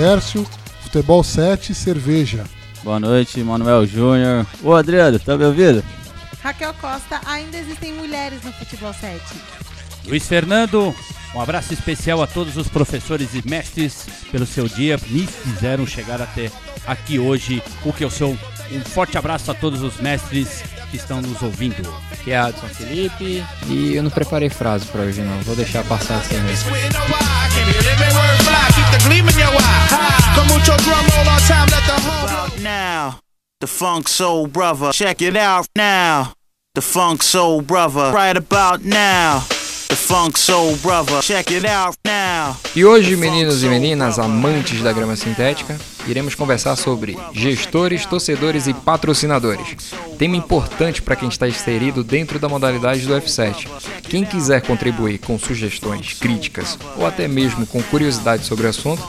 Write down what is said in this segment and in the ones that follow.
Tércio, Futebol 7, Cerveja. Boa noite, Manuel Júnior. Ô Adriano, tá me ouvindo? Raquel Costa, ainda existem mulheres no Futebol 7. Luiz Fernando, um abraço especial a todos os professores e mestres pelo seu dia, me fizeram chegar até aqui hoje, o que eu sou. Um forte abraço a todos os mestres que estão nos ouvindo. Aqui é Adson Felipe e eu não preparei frase para hoje não, vou deixar passar assim mesmo. Now, the funk soul brother, check it out now. The funk soul brother, right about now. The funk soul brother, check it out now. E hoje, meninos e meninas, amantes da grama sintética, iremos conversar sobre gestores, torcedores e patrocinadores. Tema importante para quem está inserido dentro da modalidade do F7. Quem quiser contribuir com sugestões, críticas ou até mesmo com curiosidades sobre o assunto,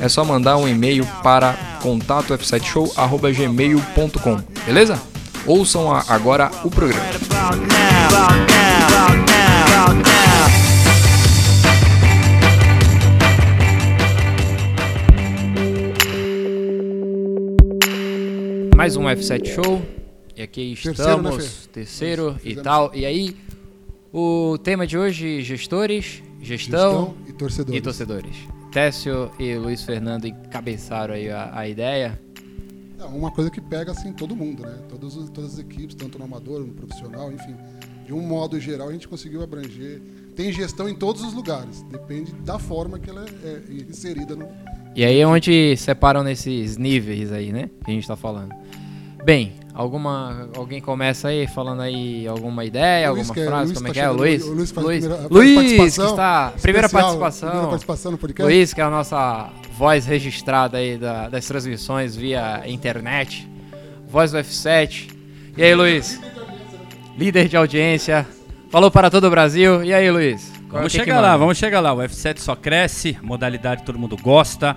é só mandar um e-mail para contatofsetshow@gmail.com, beleza? Ouçam agora o programa. Now. Mais um F7 Show. E aqui Terceiro, né, estamos, terceiro e tal. E aí, o tema de hoje, gestores, gestão, Gestão e torcedores. e torcedores. Técio e Luiz Fernando encabeçaram aí a, a ideia. É uma coisa que pega assim todo mundo, né? Todas as equipes, tanto no amador, no profissional, enfim. De um modo geral, a gente conseguiu abranger. Tem gestão em todos os lugares. Depende da forma que ela é, é inserida no. E aí é onde separam nesses níveis aí, né? Que a gente tá falando. Bem, alguma alguém começa aí falando aí alguma ideia, Luiz, alguma que é- frase, Luiz como é tá que é? Luiz? o Luiz Luiz, primeira- Luiz, que participação está primeira participação. primeira participação no podcast. Luiz, que é a nossa voz registrada aí da- das transmissões via internet. Voz do F7. E aí, Luiz? Líder de audiência. Falou para todo o Brasil. E aí, Luiz? Qual- Vamos o que que chegar lá, vamos chegar lá. O F7 só cresce, modalidade todo mundo gosta,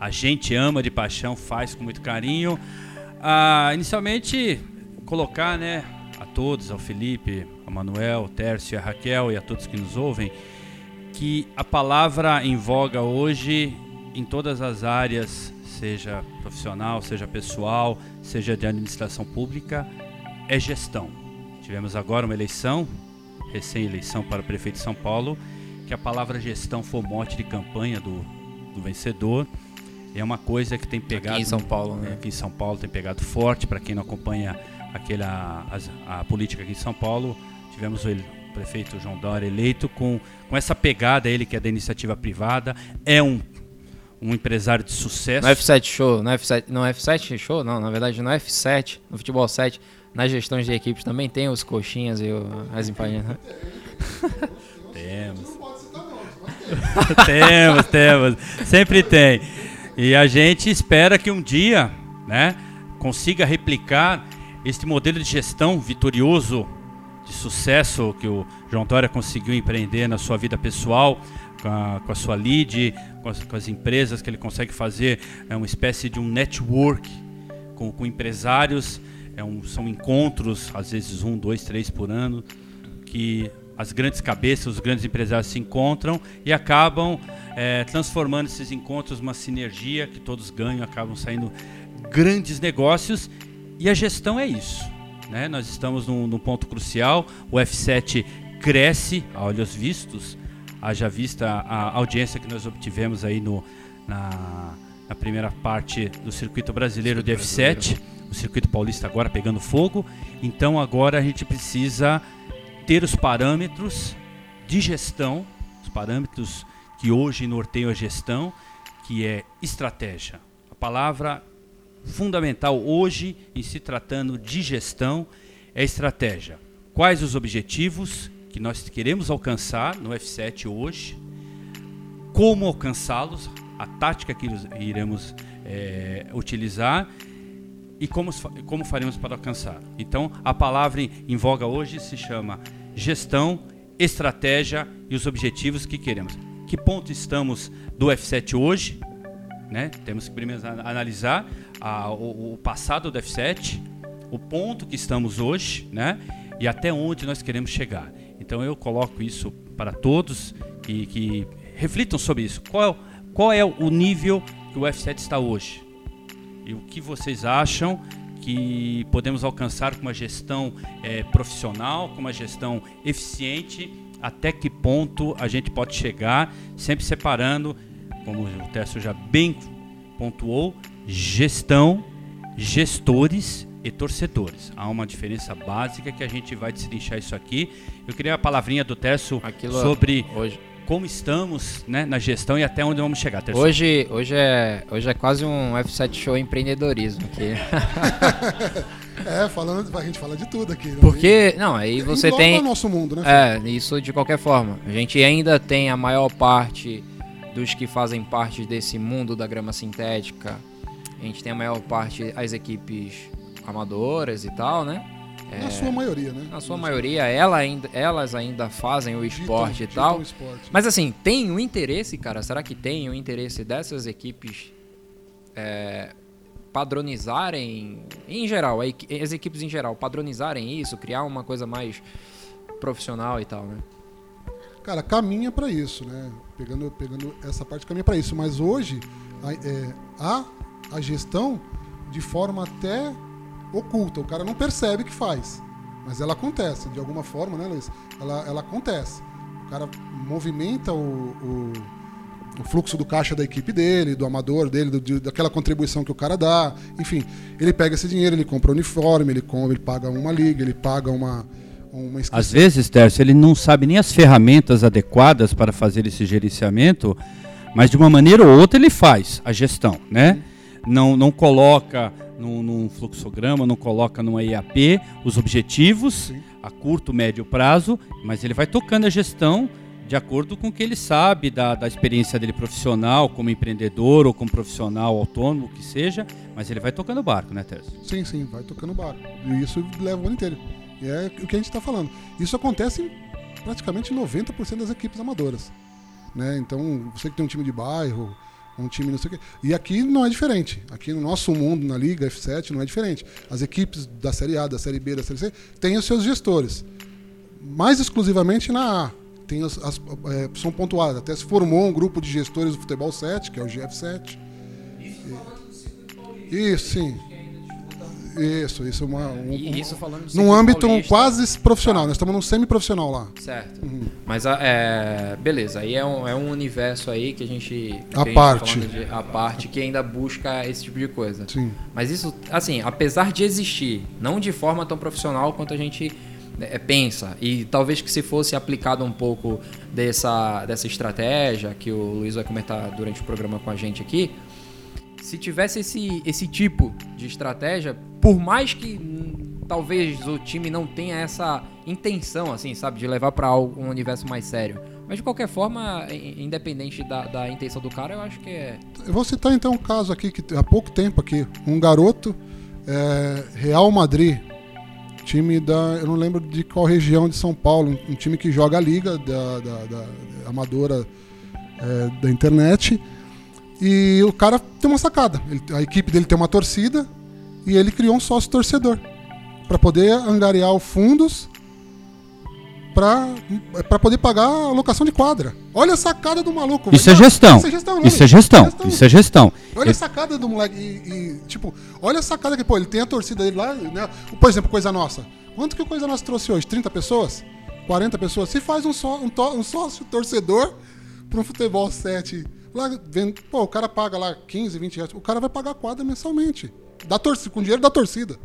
a gente ama de paixão, faz com muito carinho. Ah, inicialmente, colocar né, a todos, ao Felipe, ao Manuel, ao Tércio, a Raquel e a todos que nos ouvem, que a palavra em voga hoje, em todas as áreas, seja profissional, seja pessoal, seja de administração pública, é gestão. Tivemos agora uma eleição, recém-eleição para o prefeito de São Paulo, que a palavra gestão foi mote de campanha do, do vencedor. É uma coisa que tem pegado Aqui em São Paulo, é, né? aqui em São Paulo tem pegado forte. Para quem não acompanha aquela, as- a, política aqui em São Paulo, tivemos o prefeito João Dória eleito com, com essa pegada, ele que é da iniciativa privada, é um, um empresário de sucesso. No F7 Show, no F7, no F7 Show, não, na verdade no F7, no Futebol 7, nas gestões de equipes também tem os coxinhas e o- as empadinhas. né? Temos. temos, temos. Sempre tem. E a gente espera que um dia, né, consiga replicar este modelo de gestão vitorioso, de sucesso que o João Dória conseguiu empreender na sua vida pessoal, com a, com a sua lead, com as, com as empresas que ele consegue fazer, é uma espécie de um network com, com empresários, é um, são encontros, às vezes um, dois, três por ano, que as grandes cabeças, os grandes empresários se encontram e acabam eh, transformando esses encontros numa sinergia que todos ganham, acabam saindo grandes negócios e a gestão é isso. Né? Nós estamos num, num ponto crucial, o F7 cresce a olhos vistos, haja vista a audiência que nós obtivemos aí no, na, na primeira parte do circuito brasileiro de F7, o circuito paulista agora pegando fogo, então agora a gente precisa ter os parâmetros de gestão, os parâmetros que hoje norteiam a gestão, que é estratégia. A palavra fundamental hoje, em se tratando de gestão, é estratégia. Quais os objetivos que nós queremos alcançar no F7 hoje? Como alcançá-los? A tática que iremos eh, utilizar e como, como faremos para alcançar. Então, a palavra em, voga hoje se chama gestão, estratégia e os objetivos que queremos. Que ponto estamos do F7 hoje? Né? Temos que primeiro ana- analisar a- o, o passado do F7, o ponto que estamos hoje, né? E até onde nós queremos chegar. Então eu coloco isso para todos que, que reflitam sobre isso. Qual, qual é o nível que o F7 está hoje? E o que vocês acham que podemos alcançar com uma gestão é, profissional, com uma gestão eficiente? Até que ponto a gente pode chegar, sempre separando, como o Tércio já bem pontuou, gestão, gestores e torcedores. Há uma diferença básica que a gente vai destrinchar isso aqui. Eu queria a palavrinha do Tércio Aquilo sobre Hoje, como estamos né, na gestão e até onde vamos chegar. Tércio. hoje, hoje, é, hoje é quase um F7 show empreendedorismo aqui. É, falando, a gente fala de tudo aqui. né? Porque, não, aí você Engloba tem. o nosso mundo, né? É, isso de qualquer forma. A gente ainda tem a maior parte dos que fazem parte desse mundo da grama sintética. A gente tem a maior parte as equipes amadoras e tal, né? Na sua maioria, né? Na sua maioria, ela ainda, elas ainda fazem o Ditam- esporte e ditam tal. o esporte. Mas assim, tem o interesse, cara? Será que tem o interesse dessas equipes é, padronizarem, em geral, a as equipes em geral, padronizarem isso, criar uma coisa mais profissional e tal, né? Cara, caminha para isso, né? Pegando, pegando essa parte, caminha para isso. Mas hoje, a, é, há a gestão de forma até oculta. O cara não percebe que faz. Mas ela acontece, de alguma forma, né, Luiz? Ela, ela acontece. O cara movimenta o, o, o fluxo do caixa da equipe dele, do amador dele, do- de- daquela contribuição que o cara dá. Enfim, ele pega esse dinheiro, ele compra uniforme, ele, compra, ele paga uma liga, ele paga uma. Às vezes, Tércio, ele não sabe nem as ferramentas adequadas para fazer esse gerenciamento, mas de uma maneira ou outra ele faz a gestão, né? Não, não coloca num, num fluxograma, não coloca numa IAP os objetivos a curto, médio prazo, mas ele vai tocando a gestão de acordo com o que ele sabe da, da experiência dele profissional, como empreendedor ou como profissional autônomo, o que seja, mas ele vai tocando o barco, né, Tércio? Sim, sim, vai tocando barco. E isso leva o ano inteiro. E é o que a gente está falando. Isso acontece em praticamente 90% das equipes amadoras. Né? Então, você que tem um time de bairro, um time não sei o quê. E aqui não é diferente. Aqui no nosso mundo, na Liga F7, não é diferente. As equipes da Série A, da Série B, da Série C, têm os seus gestores. Mais exclusivamente na A. Tem as, as, é, são pontuadas. Até se formou um grupo de gestores do futebol 7, que é o GF7. Isso, sim. Isso, isso é uma, um, E isso falando de num âmbito paulista. profissional. profissional. Nós estamos num semi-profissional lá. Certo. Mas a- é, beleza, aí é um, é um universo aí que a gente. A parte. de- a parte que ainda busca esse tipo de coisa. Sim. Mas isso, assim, apesar de existir, não de forma tão profissional quanto a gente é, pensa, e talvez que se fosse aplicado um pouco dessa, dessa estratégia que o Luiz vai comentar durante o programa com a gente aqui, se tivesse esse, esse tipo de estratégia, por mais que talvez o time não tenha essa intenção, assim, sabe, de levar para um universo mais sério. Mas de qualquer forma, in- independente da, da intenção do cara, eu acho que é. Eu vou citar então um caso aqui que há pouco tempo aqui, um garoto é, Real Madrid, time da, eu não lembro de qual região de São Paulo, um, um time que joga a liga da, da- da amadora é, da internet. E o cara tem uma sacada. Ele- a equipe dele tem uma torcida e ele criou um sócio torcedor para poder angariar os fundos para poder pagar a locação de quadra. Olha a sacada do maluco. Isso é velho. gestão. Isso é gestão, não, Isso é gestão. Isso é gestão. Olha a sacada do moleque. E, e, tipo, olha a sacada que, pô, ele tem a torcida dele lá, né? Por exemplo, Coisa Nossa. Quanto que o Coisa Nossa trouxe hoje? 30 pessoas? 40 pessoas? Se faz um, só, um, to- um sócio torcedor para um futebol 7. Lá, vem, pô, o cara paga lá 15, 20 reais. O cara vai pagar a quadra mensalmente. Da torcida, com dinheiro da torcida.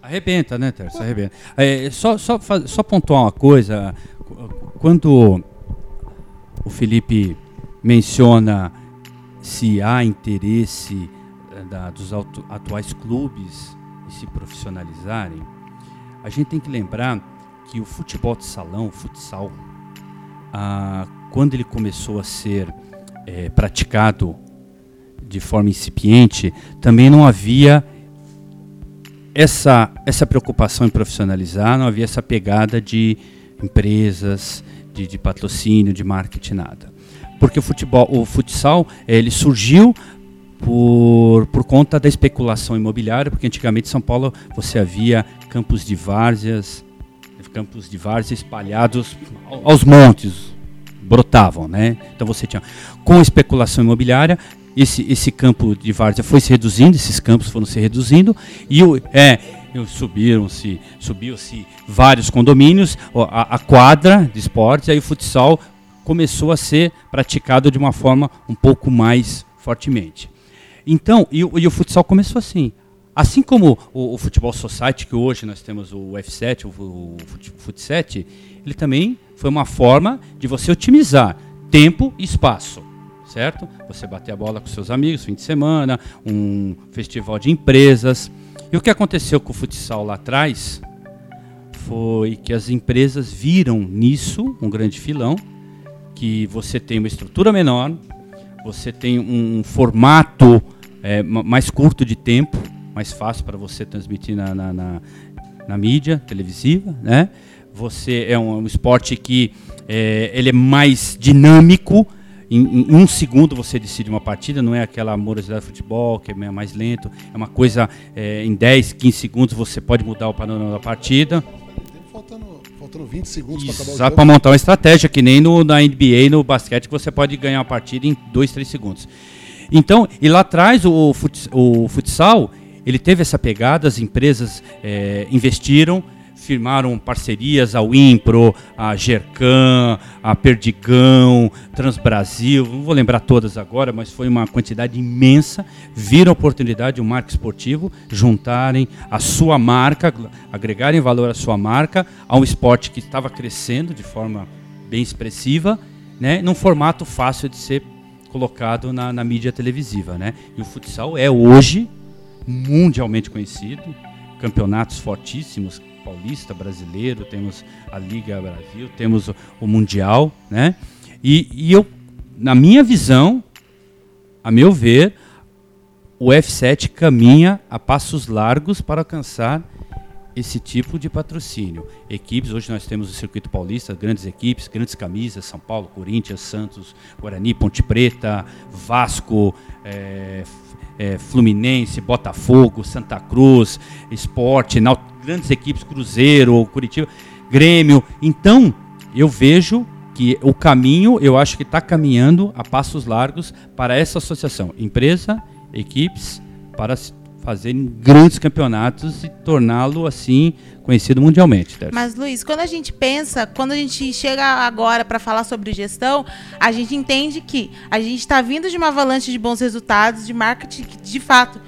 Arrebenta, né, Terça? Arrebenta. É, só, só, só pontuar uma coisa. Qu- Quando o Felipe menciona se há interesse eh, da- dos auto- atuais clubes em se profissionalizarem, a gente tem que lembrar que o futebol de salão, o futsal, ah, quando ele começou a ser eh, praticado de forma incipiente, também não havia essa, essa preocupação em profissionalizar, não havia essa pegada de empresas, de, de patrocínio, de marketing, nada. Porque o futebol, o futsal, eh, ele surgiu por, por conta da especulação imobiliária, porque antigamente em São Paulo você havia campos de várzeas, campos de várzea espalhados ao- aos montes, brotavam, né? Então você tinha com a especulação imobiliária esse, esse campo de várzea foi se reduzindo, esses campos foram se reduzindo e o, é, subiram-se subiu-se vários condomínios, a, a, quadra de esportes, aí o futsal começou a ser praticado de uma forma um pouco mais fortemente. Então, e, e o futsal começou assim. Assim como o, o, Futebol Society, que hoje nós temos o F7, o, o, o Fut7, ele também foi uma forma de você otimizar tempo e espaço certo? Você bater a bola com seus amigos, fim de semana, um festival de empresas. E o que aconteceu com o futsal lá atrás foi que as empresas viram nisso um grande filão, que você tem uma estrutura menor, você tem um formato é, mais curto de tempo, mais fácil para você transmitir na, na, na, na, mídia televisiva, né? Você é um, um esporte que é, ele é mais dinâmico, em, em, um segundo você decide uma partida, não é aquela morosidade do futebol, que é mais lento, é uma coisa, é, em 10, 15 segundos você pode mudar o panorama da partida. Faltando, faltando 20 segundos para acabar o jogo. para montar uma estratégia, que nem no, na NBA, no basquete, que você pode ganhar uma partida em 2, 3 segundos. Então, e lá atrás o, o futsal, ele teve essa pegada, as empresas é, investiram, firmaram parcerias a Wimpro, a Gercan, a Perdigão, Transbrasil, não vou lembrar todas agora, mas foi uma quantidade imensa, viram a oportunidade de um marco esportivo juntarem a sua marca, agregarem valor à sua marca, a um esporte que estava crescendo de forma bem expressiva, né, num formato fácil de ser colocado na, na mídia televisiva. Né? E o futsal é hoje mundialmente conhecido, campeonatos fortíssimos, Paulista brasileiro, temos a Liga Brasil, temos o, o Mundial, né? E, e, eu, na minha visão, a meu ver, o F7 caminha a passos largos para alcançar esse tipo de patrocínio. Equipes, hoje nós temos o Circuito Paulista, grandes equipes, grandes camisas, São Paulo, Corinthians, Santos, Guarani, Ponte Preta, Vasco, é, é, Fluminense, Botafogo, Santa Cruz, Esporte, grandes equipes, Cruzeiro, Curitiba, Grêmio. Então, eu vejo que o caminho, eu acho que está caminhando a passos largos para essa associação. Empresa, equipes, para fazerem grandes campeonatos e torná-lo assim conhecido mundialmente. Mas Luiz, quando a gente pensa, quando a gente chega agora para falar sobre gestão, a gente entende que a gente está vindo de uma avalanche de bons resultados de marketing de fato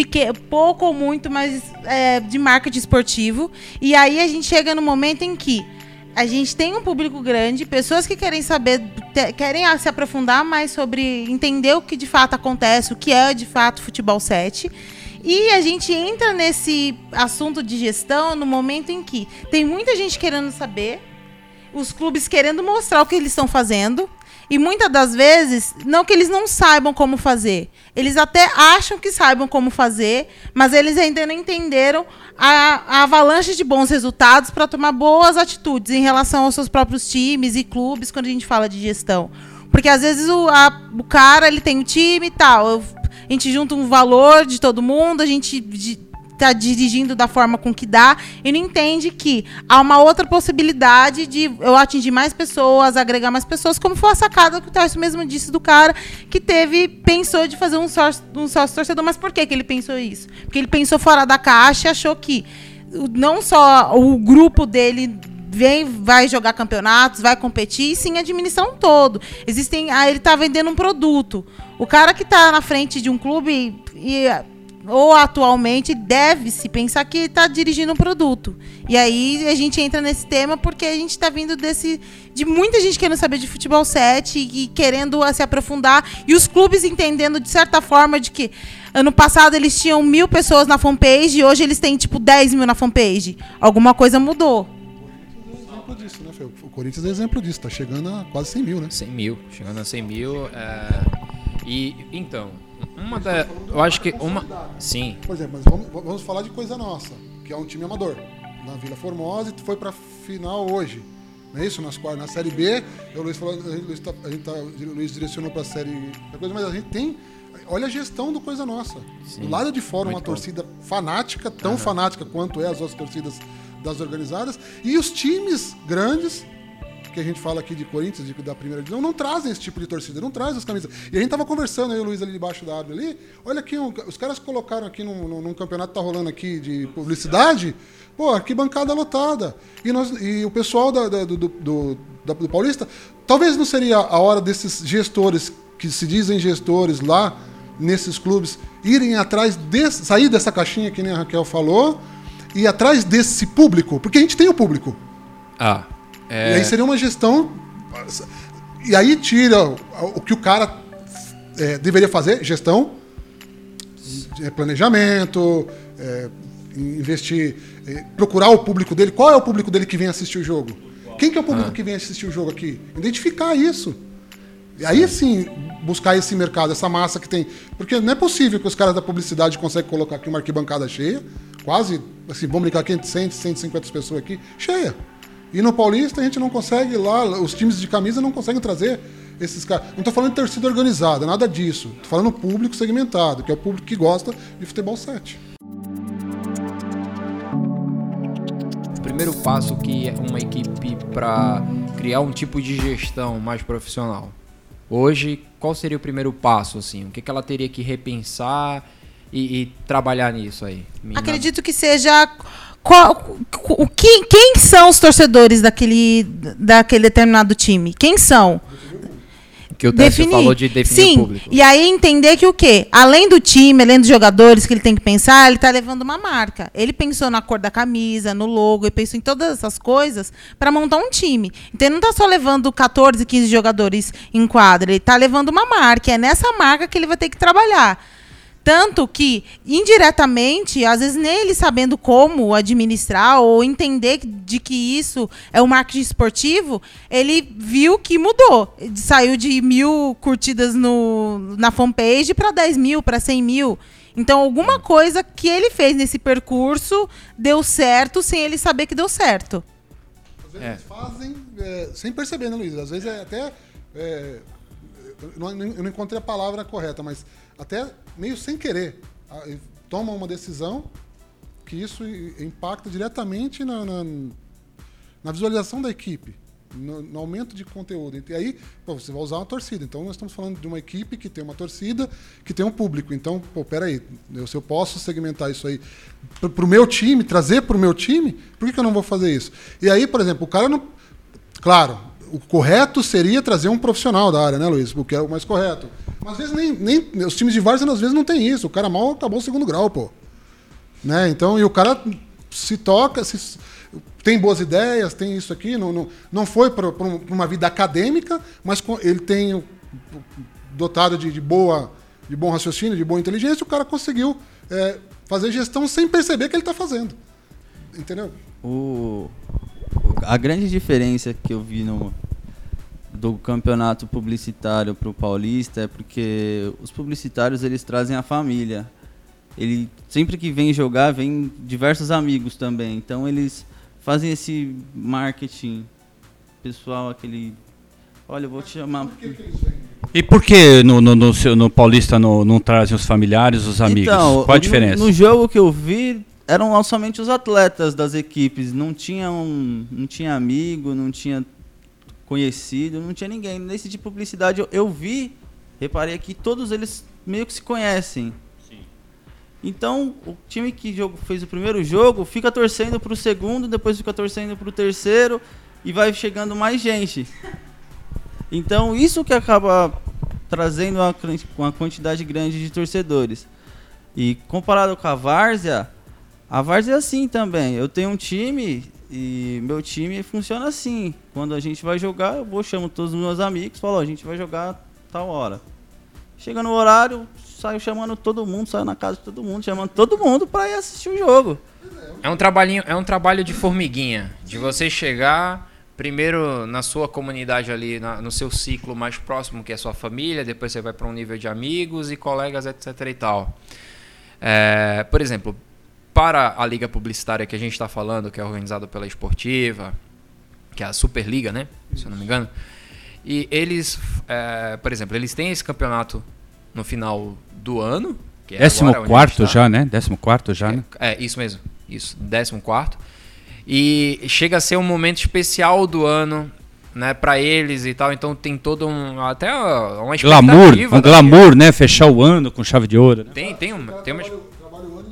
pequeno, pouco ou muito, mas é, de marketing esportivo. E aí a gente chega no momento em que a gente tem um público grande, pessoas que querem saber, te, querem se aprofundar mais sobre entender o que de fato acontece, o que é de fato futebol 7. E a gente entra nesse assunto de gestão no momento em que tem muita gente querendo saber, os clubes querendo mostrar o que eles estão fazendo, e muitas das vezes, não que eles não saibam como fazer, eles até acham que saibam como fazer, mas eles ainda não entenderam a, a avalanche de bons resultados para tomar boas atitudes em relação aos seus próprios times e clubes quando a gente fala de gestão. Porque às vezes o, a, o cara ele tem um time e tal, a gente junta um valor de todo mundo, a gente está dirigindo da forma com que dá e não entende que há uma outra possibilidade de eu atingir mais pessoas, agregar mais pessoas, como foi a sacada que o Tarso mesmo disse do cara que teve, pensou de fazer um sócio, um sócio torcedor. Mas por que, que ele pensou isso? Porque ele pensou fora da caixa e achou que não só o grupo dele vem, vai jogar campeonatos, vai competir, e sim administrar um todo. Existem, ah, ele está vendendo um produto. O cara que está na frente de um clube e ou atualmente deve-se pensar que está dirigindo um produto. E aí a gente entra nesse tema porque a gente está vindo desse de muita gente querendo saber de futebol 7 e querendo se aprofundar e os clubes entendendo de certa forma de que ano passado eles tinham mil pessoas na fanpage e hoje eles têm tipo 10 mil na fanpage. Alguma coisa mudou. Disso, né, o Corinthians é exemplo disso, está chegando a quase 100 mil, né? 100 mil, chegando a 100 mil. É... E então, uma da. Eu acho que uma. Sim. Por exemplo, mas vamos, vamos falar de coisa nossa, que é um time amador. Na Vila Formosa e foi pra final hoje. Não é isso? Nas, na Série B, o Luiz, falou, a gente tá, a gente tá, o Luiz direcionou pra Série. Coisa, mas a gente tem. Olha a gestão do Coisa Nossa. Sim, do lado de fora, uma bom. torcida fanática, tão uhum. fanática quanto é as outras torcidas das organizadas. E os times grandes que a gente fala aqui de Corinthians, de- da primeira divisão, não trazem esse tipo de torcida, não trazem as camisas. E a gente tava conversando, aí o Luiz ali debaixo da árvore ali, olha aqui, um- os caras colocaram aqui num, num- num campeonato que tá rolando aqui de publicidade, pô, que bancada lotada. E, nós, e o pessoal da- da- do, do, do- Paulista, talvez não seria a hora desses gestores que se dizem gestores lá nesses clubes irem atrás desse, sair dessa caixinha que nem a Raquel falou e atrás desse público, porque a gente tem o público. Ah, E é, aí seria uma gestão. E aí tira o, que o cara é, deveria fazer, gestão, é, planejamento, é, investir, é, procurar o público dele. Qual é o público dele que vem assistir o jogo? Quem que é o público que vem assistir o jogo aqui? Identificar isso. E aí sim, buscar esse mercado, essa massa que tem. Porque não é possível que os caras da publicidade conseguem colocar aqui uma arquibancada cheia, quase, assim, vamos brincar aqui entre 100, 150 pessoas aqui, cheia. E no Paulista a gente não consegue lá, os times de camisa não conseguem trazer esses caras. Não estou falando de torcida organizada, nada disso. Estou falando público segmentado, que é o público que gosta de futebol 7. o primeiro passo que é uma equipe para criar um tipo de gestão mais profissional. Hoje, qual seria o primeiro passo, assim? O que, que ela teria que repensar e, e trabalhar nisso aí? Mina? Acredito que seja. Qual, o que, quem são os torcedores daquele, daquele determinado time? Quem são? que o Técio falou de definir Sim, o público. e aí entender que o quê? Além do time, além dos jogadores que ele tem que pensar, ele tá levando uma marca. Ele pensou na cor da camisa, no logo, ele pensou em todas essas coisas para montar um time. Então ele não tá só levando 14, 15 jogadores em quadra, ele tá levando uma marca. É nessa marca que ele vai ter que trabalhar. Tanto que, indiretamente, às vezes nem ele sabendo como administrar ou entender de que isso é o marketing esportivo, ele viu que mudou. Saiu de mil curtidas no, na fanpage para 10 mil, para 100 mil. Então, alguma coisa que ele fez nesse percurso deu certo sem ele saber que deu certo. Às vezes É. fazem é, sem perceber, né, Luiz? Às vezes é até. é, eu não encontrei a palavra correta, mas até meio sem querer. Tomam uma decisão que isso impacta diretamente na, na, na visualização da equipe, no, no aumento de conteúdo. E aí, pô, você vai usar uma torcida. Então, nós estamos falando de uma equipe que tem uma torcida, que tem um público. Então, pô, peraí, eu, se eu posso segmentar isso aí para o meu time, trazer para o meu time, por que, que eu não vou fazer isso? E aí, por exemplo, o cara não. Claro, o correto seria trazer um profissional da área, né, Luiz? Porque é o mais correto. Mas às vezes nem, nem os times de várzea às vezes não tem isso. O cara mal acabou o segundo grau, pô. Né? Então, e o cara se toca, se, tem boas ideias, tem isso aqui, não, não, não foi para uma vida acadêmica, mas com- ele tem dotado de, de boa de bom raciocínio, de boa inteligência, o cara conseguiu é, fazer gestão sem perceber que ele está fazendo. Entendeu? O, a grande diferença que eu vi no, do campeonato publicitário para o paulista é porque os publicitários eles trazem a família. Ele sempre que vem jogar vem diversos amigos também. Então eles fazem esse marketing pessoal, aquele, olha, eu vou te chamar. E por que no, no, no, seu- no Paulista não, não trazem os familiares, os amigos? Então, Qual a no- diferença? No, jogo que eu vi, eram lá somente os atletas das equipes. Não tinha, um, não tinha amigo, não tinha conhecido, não tinha ninguém. Nesse de publicidade eu, eu vi, reparei que todos eles meio que se conhecem. Então, o time que jogo, fez o primeiro jogo fica torcendo pro segundo, depois fica torcendo pro terceiro e vai chegando mais gente. Então, isso que acaba trazendo uma, uma quantidade grande de torcedores. E comparado com a Várzea, a Várzea é assim também. Eu tenho um time e meu time funciona assim. Quando a gente vai jogar, eu vou chamo todos os meus amigos, falo, a gente vai jogar tal hora. Chega no horário, saio chamando todo mundo, saio na casa de todo mundo, chamando todo mundo pra ir assistir o jogo. É um trabalhinho, é um trabalho de formiguinha, de você chegar primeiro na sua comunidade ali, na- no seu ciclo mais próximo, que é a sua família, depois você vai para um nível de amigos e colegas, etc e tal. É, por exemplo, para a liga publicitária que a gente está falando, que é organizada pela Esportiva, que é a Superliga, né? Se eu não me engano. E eles, é, por exemplo, eles têm esse campeonato no final do ano. Que é Décimo quarto tá. já, né? Décimo quarto já, né? É, é, isso mesmo. Isso, 14 quarto. E chega a ser um momento especial do ano né, para eles e tal. Então tem todo um até uma glamour, expectativa um da- glamour, né? Fechar o ano com chave de ouro. Né? Tem tem uma, tem uma, trabalha, trabalha o ano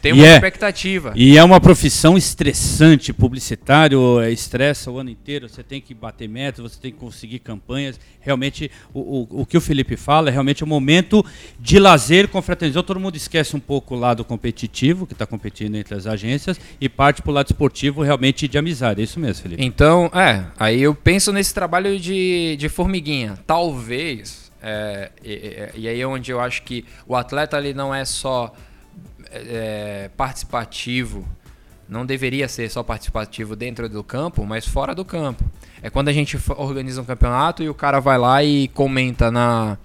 tem E uma é. expectativa. E é uma profissão estressante, publicitário, é, estressa o ano inteiro, você tem que bater metas, você tem que conseguir campanhas. Realmente, o, o, o que o Felipe fala é realmente um momento de lazer, confraternização. Todo mundo esquece um pouco o lado competitivo, que está competindo entre as agências, e parte para o lado esportivo realmente de amizade. É isso mesmo, Felipe. Então, é, aí eu penso nesse trabalho de, de formiguinha. Talvez, é, e, e- e aí é onde eu acho que o atleta ali não é só é, participativo, não deveria ser só participativo dentro do campo, mas fora do campo. É quando a gente organiza um campeonato e o cara vai lá e comenta na.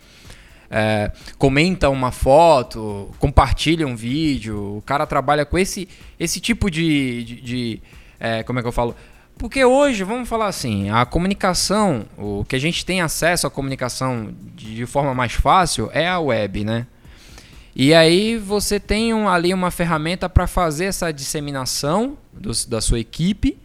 é, comenta uma foto, compartilha um vídeo, o cara trabalha com esse, esse tipo de. de- de, é, como é que eu falo? Porque hoje, vamos falar assim, a comunicação, o que a gente tem acesso à comunicação de, de forma mais fácil é a web, né? E aí você tem um- ali uma ferramenta para fazer essa disseminação dos- da sua equipe,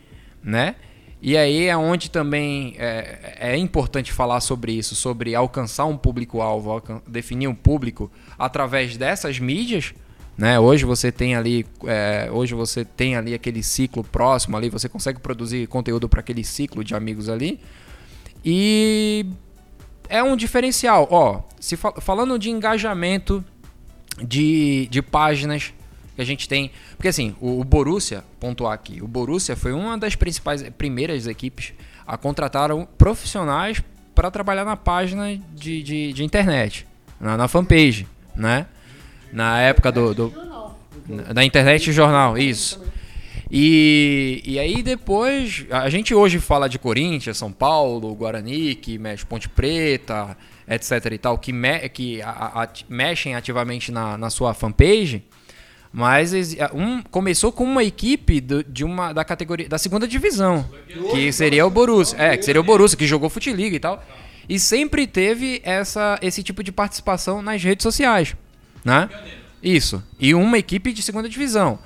né? E aí é onde também é, é importante falar sobre isso, sobre alcançar um público-alvo, definir um público através dessas mídias, né? Hoje você tem ali, é, hoje você tem ali aquele ciclo próximo ali, você consegue produzir conteúdo para aquele ciclo de amigos ali. E é um diferencial. Ó, se fa- falando de engajamento de, de páginas que a gente tem. Porque assim, o, o Borussia, pontuar aqui, o Borussia foi uma das principais, primeiras equipes a contratar profissionais para trabalhar na página de, de, de internet, na, na fanpage, né? Na época do, do da internet e jornal, isso. E, e aí depois, a gente hoje fala de Corinthians, São Paulo, Guarani, que mexe Ponte Preta, etc e tal, que, me, que mexem ativamente na, na sua fanpage, mas um, começou com uma equipe do- de uma, da categoria da segunda divisão, que seria o Borussia, é, que seria o Borussia, que jogou Futiliga e tal, e sempre teve essa, esse tipo de participação nas redes sociais, né? Isso. E uma equipe de segunda divisão.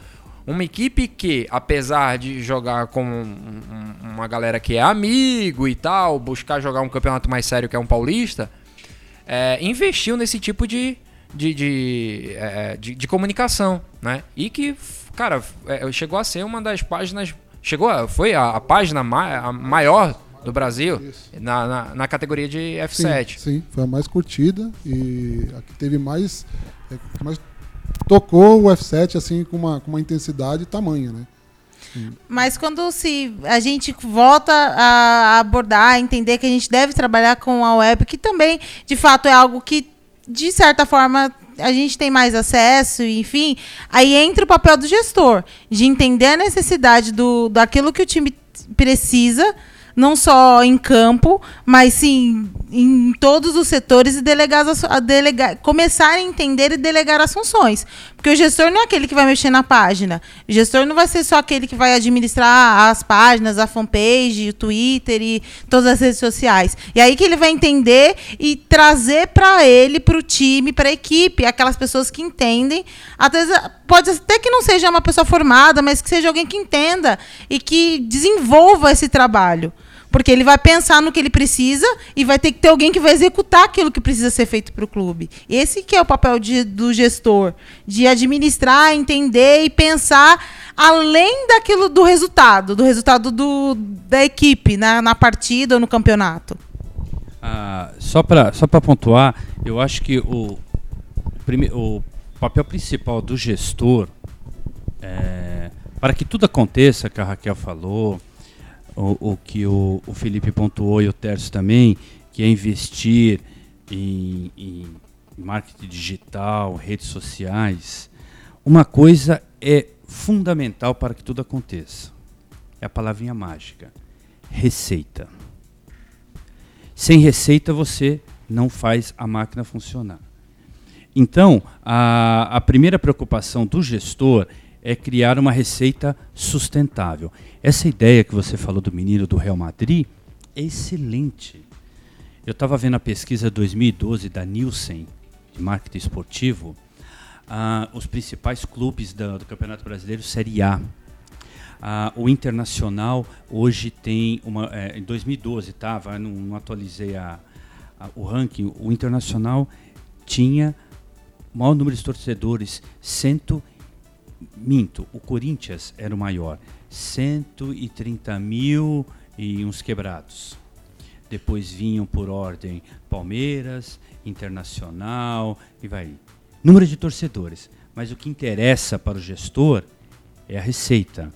Uma equipe que, apesar de jogar com um- um- uma galera que é amigo e tal, buscar jogar um campeonato mais sério que é um paulista, é, investiu nesse tipo de, de, de, é, de- de comunicação, né? E que, cara, é, chegou a ser uma das páginas. Chegou a, foi a, a página ma- a maior do Brasil na, na, na categoria de Sim, F7. sim, foi a mais curtida e a que teve mais, é, mais tocou o F7 assim com uma, com uma intensidade tamanha, né? Mas quando se a gente volta a abordar, a entender que a gente deve trabalhar com a web, que também, de fato, é algo que, de certa forma, a gente tem mais acesso, enfim, aí entra o papel do gestor, de entender a necessidade do, daquilo que o time precisa, não só em campo, mas sim em todos os setores e delegar, delegar, começar a entender e delegar as funções. Porque o gestor não é aquele que vai mexer na página. O gestor não vai ser só aquele que vai administrar as páginas, a fanpage, o Twitter e todas as redes sociais. E aí que ele vai entender e trazer para ele, para o time, para a equipe, aquelas pessoas que entendem. Às vezes, pode até que não seja uma pessoa formada, mas que seja alguém que entenda e que desenvolva esse trabalho. Porque ele vai pensar no que ele precisa e vai ter que ter alguém que vai executar aquilo que precisa ser feito para o clube. Esse que é o papel de- do gestor, de administrar, entender e pensar além daquilo do resultado, do resultado do, da equipe na, na partida ou no campeonato. Ah, só para só pontuar, eu acho que o, prime- o papel principal do gestor, é, para que tudo aconteça, que a Raquel falou, o, o que o, o Felipe pontuou e o Tércio também, que é investir em, em marketing digital, redes sociais, uma coisa é fundamental para que tudo aconteça. É a palavrinha mágica: receita. Sem receita você não faz a máquina funcionar. Então, a, a primeira preocupação do gestor é criar uma receita sustentável. Essa ideia que você falou do menino do Real Madrid é excelente. Eu estava vendo a pesquisa 2012 da Nielsen, de marketing esportivo, ah, os principais clubes da- do Campeonato Brasileiro Série A. Ah, o Internacional hoje tem uma. É, em 2012 estava, não, não, atualizei a, a, o ranking. O Internacional tinha o maior número de torcedores, cento. Minto, o Corinthians era o maior, 130 mil e uns quebrados. Depois vinham por ordem Palmeiras, Internacional e vai. Número de torcedores. Mas o que interessa para o gestor é a receita.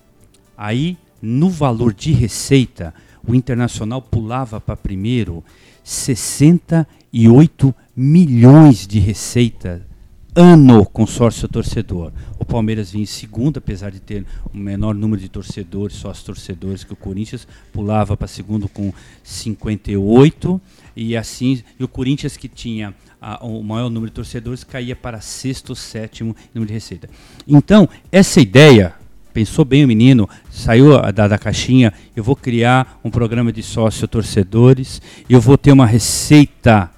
Aí, no valor de receita, o Internacional pulava para primeiro 68 milhões de receita ano consórcio torcedor. O Palmeiras vinha em segundo, apesar de ter um menor número de torcedores, sócios torcedores que o Corinthians, pulava para segundo com 58 e assim, e o Corinthians que tinha a, o maior número de torcedores caía para sexto, sétimo número de receita. Então, essa ideia, pensou bem o menino, saiu da, da caixinha, eu vou criar um programa de sócio torcedores, eu vou ter uma receita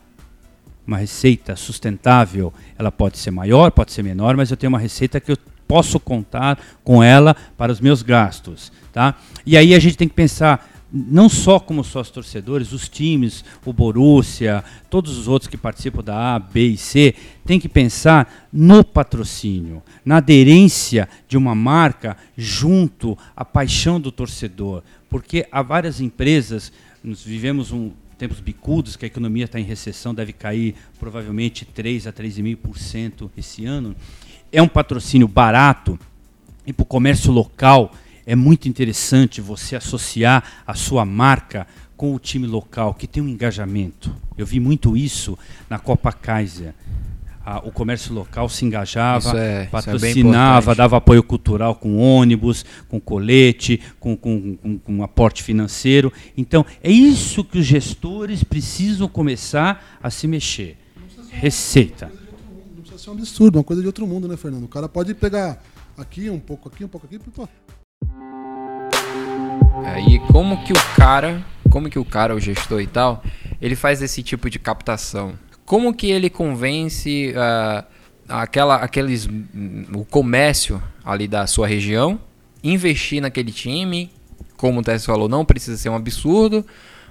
uma receita sustentável, ela pode ser maior, pode ser menor, mas eu tenho uma receita que eu posso contar com ela para os meus gastos, tá? E aí a gente tem que pensar não só como sócios torcedores, os times, o Borussia, todos os outros que participam da A, B e C, tem que pensar no patrocínio, na aderência de uma marca junto à paixão do torcedor, porque há várias empresas, nós vivemos um tempos bicudos, que a economia está em recessão, deve cair provavelmente 3 a 3,5% esse ano. É um patrocínio barato e para o comércio local é muito interessante você associar a sua marca com o time local, que tem um engajamento. Eu vi muito isso na Copa Kaiser a, o comércio local se engajava, é, é patrocinava, é dava apoio cultural com ônibus, com colete, com, com, com, com aporte financeiro. Então, é isso que os gestores precisam começar a se mexer. Receita. Não precisa ser um absurdo, uma coisa de outro mundo, né, Fernando? O cara pode pegar aqui, um pouco aqui, um pouco aqui, pô. Aí, como que o cara, como que o cara, o gestor e tal, ele faz esse tipo de captação? Como que ele convence uh, aquela, aqueles, o comércio ali da sua região investir naquele time? Como o Tess falou, não precisa ser um absurdo,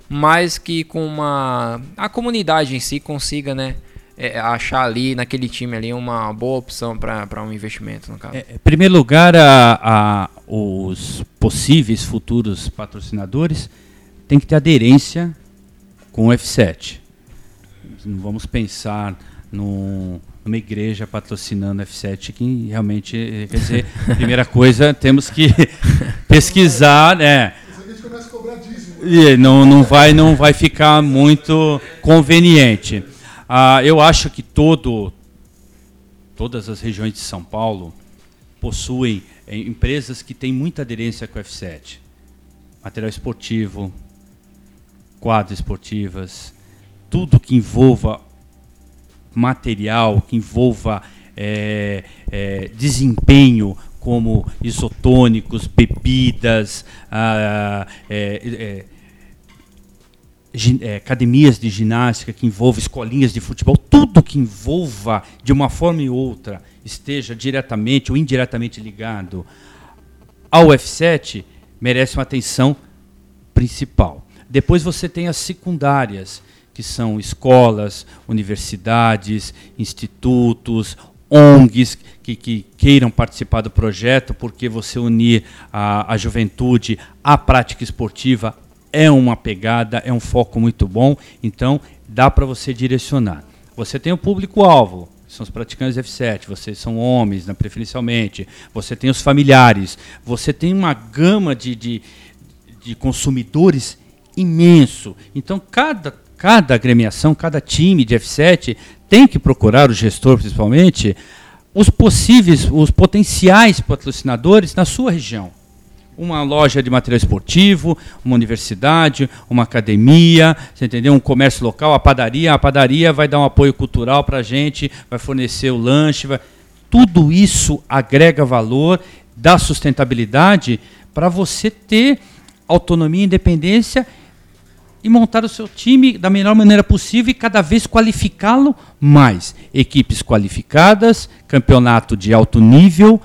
mas que com uma a comunidade em si consiga, né, é, achar ali naquele time ali uma boa opção para um investimento no caso. É, em primeiro lugar, a, a, os possíveis futuros patrocinadores têm que ter aderência com o F7 não vamos pensar no, numa igreja patrocinando F7 que realmente, quer dizer, primeira coisa, temos que pesquisar, né? E não, não, vai, não vai ficar muito conveniente. Ah, eu acho que todo, todas as regiões de São Paulo possuem é, empresas que têm muita aderência com o F7. Material esportivo, quadras esportivas, tudo que envolva material, que envolva é, é, desempenho, como isotônicos, bebidas, ah, é, é, é, academias de ginástica, que envolva escolinhas de futebol, tudo que envolva, de uma forma ou outra, esteja diretamente ou indiretamente ligado ao F7, merece uma atenção principal. Depois você tem as secundárias, que são escolas, universidades, institutos, ONGs que, que, queiram participar do projeto, porque você unir a, a juventude à prática esportiva é uma pegada, é um foco muito bom, então dá para você direcionar. Você tem o público-alvo, são os praticantes F7, vocês são homens, né, preferencialmente, você tem os familiares, você tem uma gama de, de, de consumidores imenso. Então, cada cada agremiação, cada time de F7 tem que procurar o gestor, principalmente, os possíveis, os potenciais patrocinadores na sua região. Uma loja de material esportivo, uma universidade, uma academia, você entendeu? Um comércio local, a padaria. A padaria vai dar um apoio cultural para a gente, vai fornecer o lanche. Vai... Tudo isso agrega valor, dá sustentabilidade para você ter autonomia e independência e montar o seu time da melhor maneira possível e cada vez qualificá-lo mais. Equipes qualificadas, campeonato de alto nível,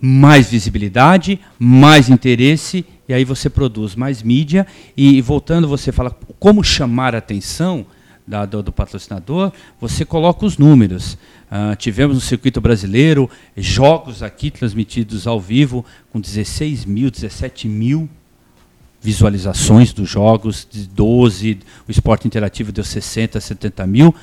mais visibilidade, mais interesse, e aí você produz mais mídia. E voltando, você fala como chamar a atenção da, do, do, patrocinador, você coloca os números. Uh, tivemos no circuito brasileiro jogos aqui transmitidos ao vivo com 16 mil, 17 mil visualizações dos jogos, de 12, o esporte interativo deu 60, 70 mil.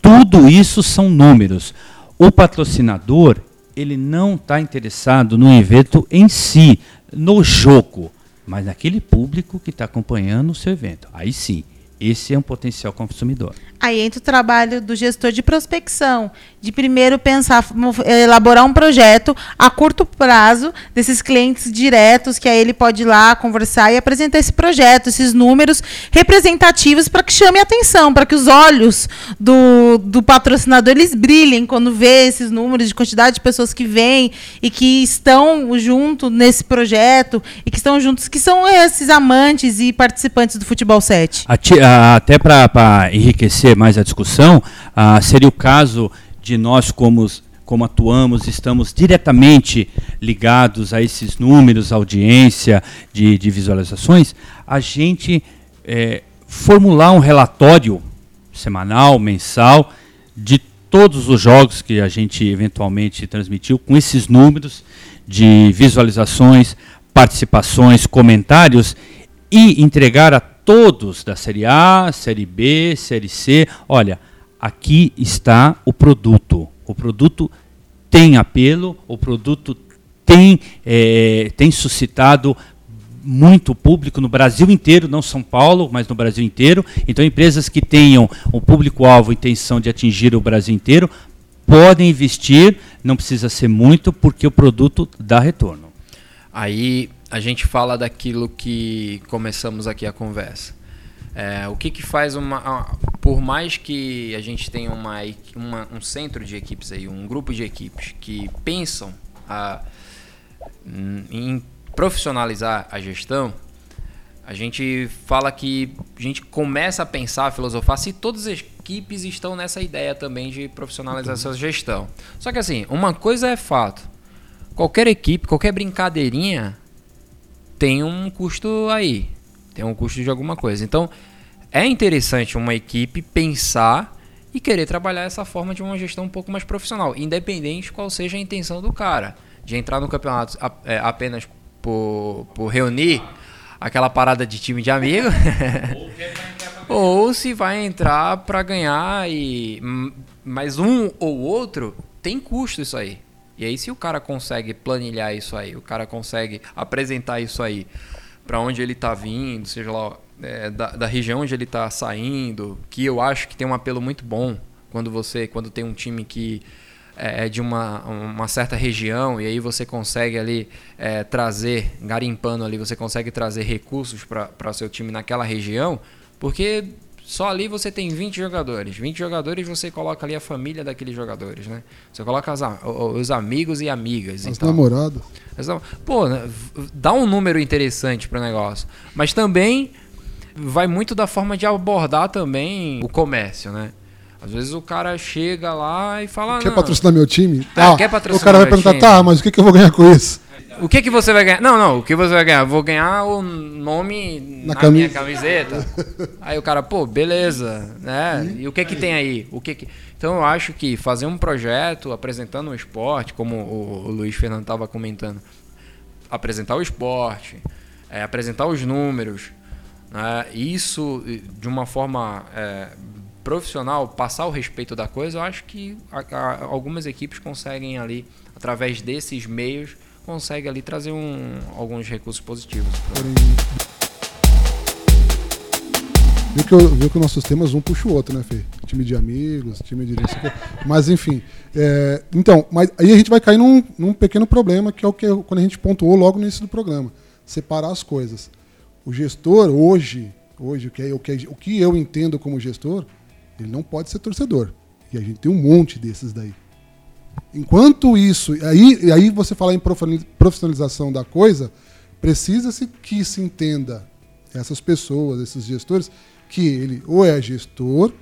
Tudo isso são números. O patrocinador, ele não está interessado no evento em si, no jogo, mas naquele público que está acompanhando o seu evento. Aí sim, esse é um potencial consumidor. Aí entra o trabalho do gestor de prospecção, de primeiro pensar, elaborar um projeto a curto prazo desses clientes diretos, que aí ele pode ir lá conversar e apresentar esse projeto, esses números representativos para que chame a atenção, para que os olhos do, do patrocinador eles brilhem quando vê esses números de quantidade de pessoas que vêm e que estão junto nesse projeto e que estão juntos, que são esses amantes e participantes do Futebol 7. Até para enriquecer mais a discussão, seria o caso de nós, como, como atuamos, estamos diretamente ligados a esses números, audiência de, de visualizações, a gente é, formular um relatório semanal, mensal, de todos os jogos que a gente eventualmente transmitiu, com esses números de visualizações, participações, comentários, e entregar a todos da Série A, Série B, Série C. Olha, aqui está o produto. O produto tem apelo, o produto tem, é, tem suscitado muito público no Brasil inteiro, não São Paulo, mas no Brasil inteiro. Então, empresas que tenham o público-alvo intenção de atingir o Brasil inteiro podem investir, não precisa ser muito, porque o produto dá retorno. Aí a gente fala daquilo que começamos aqui a conversa. É, o que, que faz uma. Por mais que a gente tenha uma, uma, um centro de equipes aí, um grupo de equipes que pensam a, em profissionalizar a gestão, a gente fala que a gente começa a pensar, a filosofar se todas as equipes estão nessa ideia também de profissionalizar essa gestão. Só que assim, uma coisa é fato. Qualquer equipe, qualquer brincadeirinha tem um custo aí. Tem um custo de alguma coisa. Então, é interessante uma equipe pensar e querer trabalhar essa forma de uma gestão um pouco mais profissional, independente qual seja a intenção do cara. De entrar no campeonato é, apenas por, por reunir aquela parada de time de amigo. ou se vai entrar para ganhar e mais um ou outro tem custo isso aí. E aí, se o cara consegue planilhar isso aí, o cara consegue apresentar isso aí para onde ele está vindo, seja lá é, da, da, região onde ele está saindo, que eu acho que tem um apelo muito bom quando você, quando tem um time que é, é de uma, uma certa região e aí você consegue ali é, trazer, garimpando ali, você consegue trazer recursos para seu time naquela região, porque só ali você tem 20 jogadores. 20 jogadores você coloca ali a família daqueles jogadores, né? Você coloca as, os amigos e amigas. Os namorados. Pô, né, dá um número interessante para o negócio. Mas também vai muito da forma de abordar também o comércio, né? Às vezes o cara chega lá e fala. Quer patrocinar meu time? Ah, quer patrocinar o cara vai perguntar, time? tá, mas o que, que eu vou ganhar com isso? O que, que você vai ganhar? Não, não, o que você vai ganhar? Vou ganhar o nome na, na minha camiseta. aí o cara, pô, beleza, né? E o que que tem aí? O que que... Então eu acho que fazer um projeto apresentando o esporte, como o, o Luiz Fernando estava comentando, apresentar o esporte, é, apresentar os números, né? isso de uma forma é, profissional, passar o respeito da coisa, eu acho que a, a, algumas equipes conseguem ali, através desses meios, consegue ali trazer um, alguns recursos positivos. Viu que, eu, viu que nossos temas um puxa o outro, né, Fê? Time de amigos, time de. Mas enfim. É, então, mas aí a gente vai cair num, num pequeno problema, que é o que quando a gente pontuou logo no início do programa. Separar as coisas. O gestor, hoje, hoje o, que, é, o, que, é, o que eu entendo como gestor, ele não pode ser torcedor. E a gente tem um monte desses daí. Enquanto isso, aí, aí você falar em profissionalização da coisa, precisa-se que se entenda essas pessoas, esses gestores, que ele ou é gestor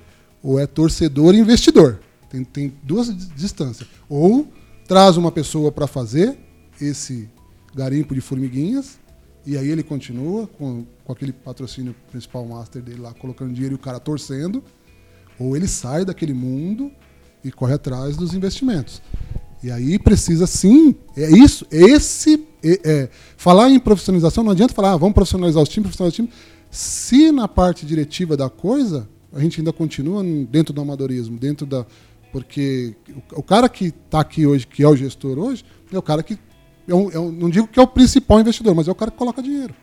ou é torcedor e investidor. Tem, tem duas distâncias. Ou traz uma pessoa para fazer esse garimpo de formiguinhas, e aí ele continua com, com aquele patrocínio principal master dele lá, colocando dinheiro e o cara torcendo, ou ele sai daquele mundo e corre atrás dos investimentos. E aí precisa sim, é isso, esse é, é, falar em profissionalização não adianta falar, ah, vamos profissionalizar os times, profissionalizar os times, se na parte diretiva da coisa a gente ainda continua dentro do amadorismo, dentro da porque o, o cara que está aqui hoje, que é o gestor hoje, é o cara que é um, é um, não digo que é o principal investidor, mas é o cara que coloca dinheiro.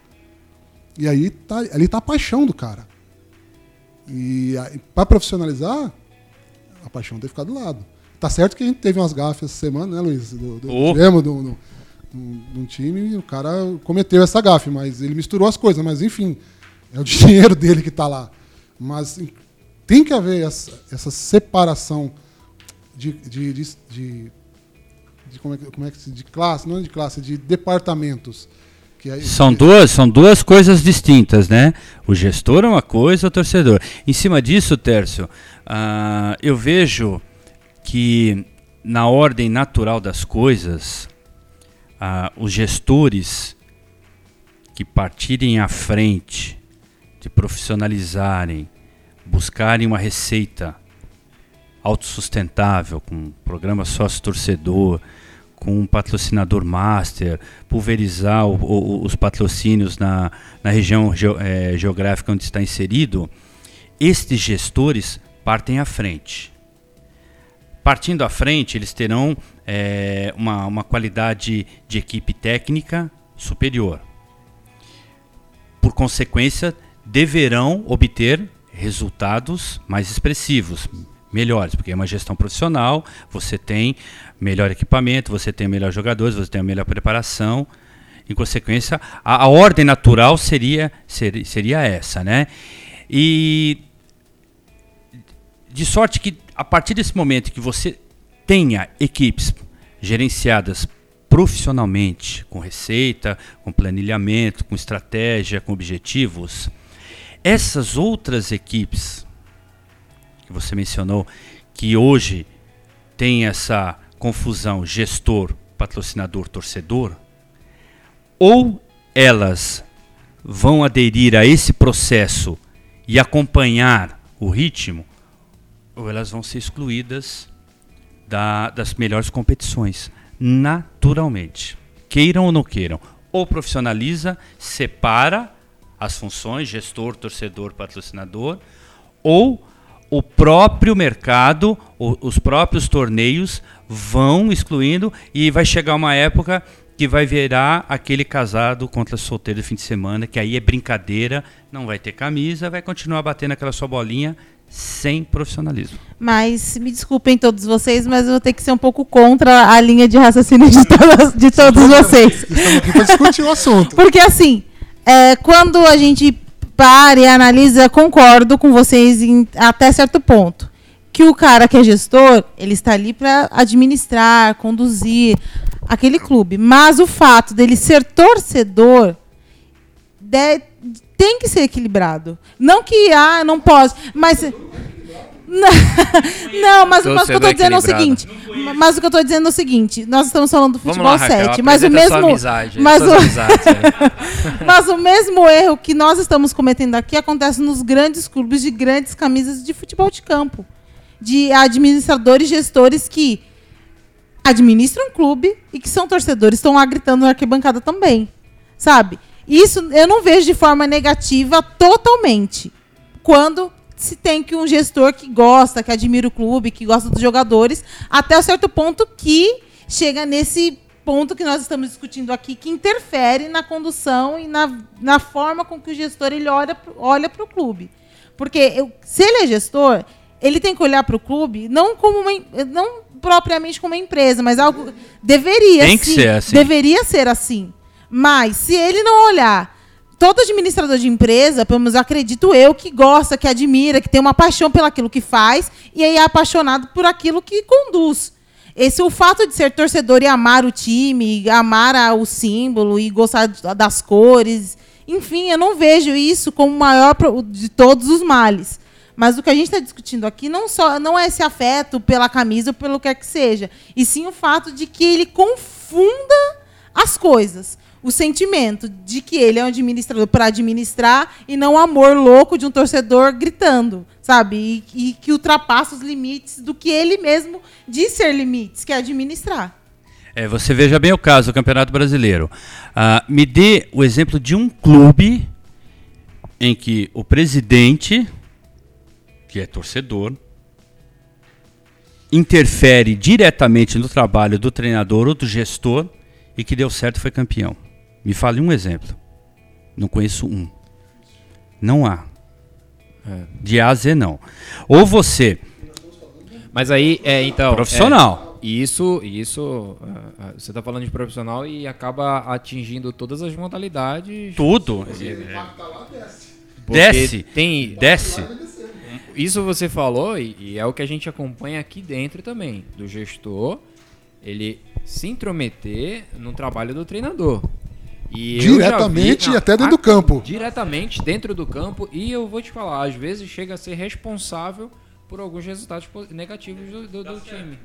E aí tá, ali está a paixão do cara. E para profissionalizar, a paixão que ficar do lado. Tá certo que a gente teve umas gafas essa semana, né, Luiz? Do, do, oh. Tivemos do, do, do, do time e o cara cometeu essa gafe, mas ele misturou as coisas. Mas enfim, é o dinheiro dele que está lá. Mas tem que haver essa, essa separação de, de, de, de, de como, é, como é que de classe, não de classe, de departamentos. Aí, são, duas, são duas coisas distintas, né? O gestor é uma coisa, o torcedor. Em cima disso, Tércio, uh, eu vejo que na ordem natural das coisas, uh, os gestores que partirem à frente de profissionalizarem, buscarem uma receita autossustentável, com um programa sócio-torcedor, com um patrocinador master, pulverizar o, o, os patrocínios na, na região é, geográfica onde está inserido, estes gestores partem à frente. Partindo à frente, eles terão é, uma, uma qualidade de equipe técnica superior. Por consequência, deverão obter resultados mais expressivos, melhores, porque é uma gestão profissional, você tem melhor equipamento, você tem melhor jogadores, você tem a melhor preparação. Em consequência, a, a ordem natural seria, seria, seria essa, né? E de sorte que a partir desse momento que você tenha equipes gerenciadas profissionalmente, com receita, com planilhamento, com estratégia, com objetivos, essas outras equipes que você mencionou, que hoje tem essa confusão gestor, patrocinador, torcedor, ou elas vão aderir a esse processo e acompanhar o ritmo, ou elas vão ser excluídas da, das melhores competições, naturalmente. Queiram ou não queiram. Ou profissionaliza, separa as funções, gestor, torcedor, patrocinador, ou o próprio mercado, os próprios torneios vão excluindo e vai chegar uma época que vai virar aquele casado contra solteiro de fim de semana, que aí é brincadeira, não vai ter camisa, vai continuar batendo aquela sua bolinha sem profissionalismo. Mas me desculpem todos vocês, mas eu vou ter que ser um pouco contra a linha de raciocínio de, todas, de todos vocês. Estamos aqui para discutir o assunto. Porque assim, é, quando a gente para e analisa, concordo com vocês em, até certo ponto. Que o cara que é gestor, ele está ali para administrar, conduzir aquele clube. Mas o fato dele ser torcedor de, tem que ser equilibrado. Não que, ah, não pode, mas não, mas, mas o que eu estou dizendo é o seguinte. Mas o que eu estou dizendo é o seguinte: nós estamos falando do futebol lá, 7, mas o mesmo. Amizade, mas, o, mas o mesmo erro que nós estamos cometendo aqui acontece nos grandes clubes de grandes camisas de futebol de campo. De administradores, gestores que administram um clube e que são torcedores, estão lá gritando na arquibancada também. Sabe? Isso eu não vejo de forma negativa totalmente. Quando se tem que um gestor que gosta, que admira o clube, que gosta dos jogadores, até um certo ponto que chega nesse ponto que nós estamos discutindo aqui, que interfere na condução e na, na forma com que o gestor ele olha, olha para o clube. Porque eu, se ele é gestor, ele tem que olhar para o clube não como uma, não propriamente como uma empresa, mas algo deveria tem que sim, ser assim. deveria ser assim. Mas se ele não olhar todo administrador de empresa, pelo menos acredito eu, que gosta, que admira, que tem uma paixão pelo aquilo que faz e aí é apaixonado por aquilo que conduz. Esse o fato de ser torcedor e amar o time, amar o símbolo e gostar das cores, enfim, eu não vejo isso como o maior de todos os males. Mas o que a gente está discutindo aqui não só não é esse afeto pela camisa ou pelo que quer que seja, e sim o fato de que ele confunda coisas. O sentimento de que ele é um administrador para administrar e não o amor louco de um torcedor gritando, sabe? E, e que ultrapassa os limites do que ele mesmo diz ser limites, que é administrar. É, você veja bem o caso do Campeonato Brasileiro. Ah, me dê o exemplo de um clube em que o presidente, que é torcedor, interfere diretamente no trabalho do treinador ou do gestor e que deu certo foi campeão. Me fale um exemplo. Não conheço um. Não há. De A a Z não. Ou você, Mas aí, é, então. profissional, é, isso, isso. ah, ah, você está falando de profissional e acaba atingindo todas as modalidades. tudo. porque Desce. Tem, Desce. Isso você falou e, e é o que a gente acompanha aqui dentro também, do gestor, ele se intrometer no trabalho do treinador. E já vi- Diretamente não, e até dentro a- do campo. Diretamente dentro do campo e eu vou te falar, às vezes chega a ser responsável por alguns resultados negativos do, do- do time.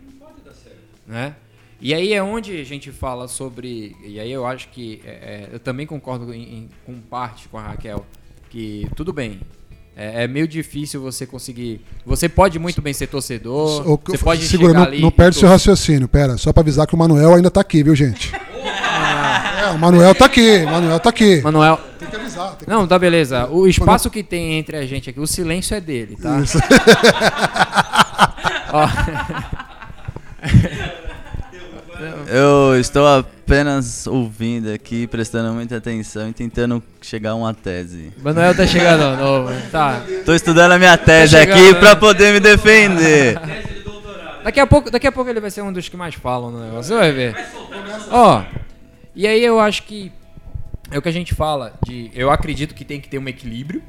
Né? E aí é onde a gente fala sobre. E aí eu acho que. é, é, eu também concordo em- em- com parte com a Raquel. Que tudo bem. É, é meio difícil você conseguir. Você pode muito bem ser torcedor. Ô, você pode segura, chegar não, ali. não perde seu raciocínio. Pera, só pra avisar que o Manuel ainda tá aqui, viu, gente? É, o Manuel tá aqui, o Manuel tá aqui. Manuel. Tem que avisar. Tem que... Não, tá beleza. O espaço que tem entre a gente aqui, o silêncio é dele, tá? Ó, Eu estou apenas ouvindo aqui, prestando muita atenção e tentando chegar a uma tese. Manuel tá chegando novo. Tá. Tô estudando a minha tese Tá aqui pra né? poder me defender. Daqui a pouco, daqui a pouco ele vai ser um dos que mais falam no negócio. Você vai ver. Ó. E aí eu acho que é o que a gente fala de, eu acredito que tem que ter um equilíbrio